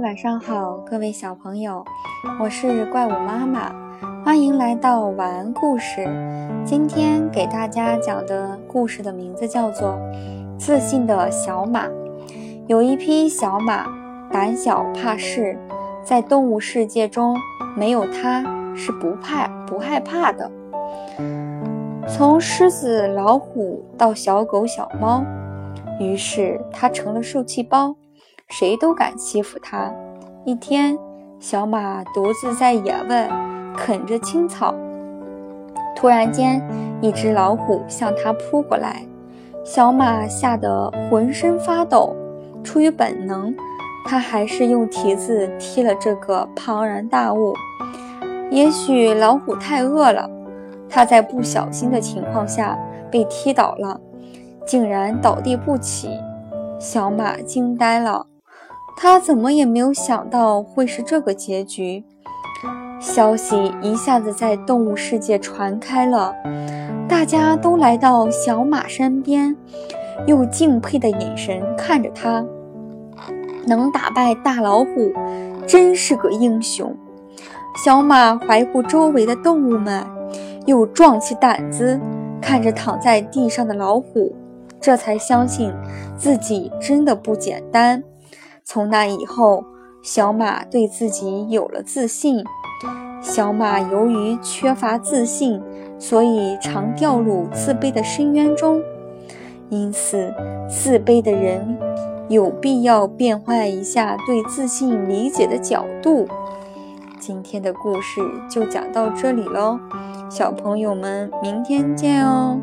晚上好，各位小朋友，我是怪物妈妈，欢迎来到晚安故事。今天给大家讲的故事的名字叫做《自信的小马》。有一匹小马，胆小怕事，在动物世界中，没有它是不怕不害怕的。从狮子、老虎到小狗、小猫，于是它成了受气包。谁都敢欺负他。一天，小马独自在野外啃着青草，突然间，一只老虎向它扑过来，小马吓得浑身发抖。出于本能，它还是用蹄子踢了这个庞然大物。也许老虎太饿了，它在不小心的情况下被踢倒了，竟然倒地不起。小马惊呆了。他怎么也没有想到会是这个结局。消息一下子在动物世界传开了，大家都来到小马身边，用敬佩的眼神看着他。能打败大老虎，真是个英雄。小马怀顾周围的动物们，又壮起胆子看着躺在地上的老虎，这才相信自己真的不简单。从那以后，小马对自己有了自信。小马由于缺乏自信，所以常掉入自卑的深渊中。因此，自卑的人有必要变换一下对自信理解的角度。今天的故事就讲到这里喽，小朋友们，明天见哦。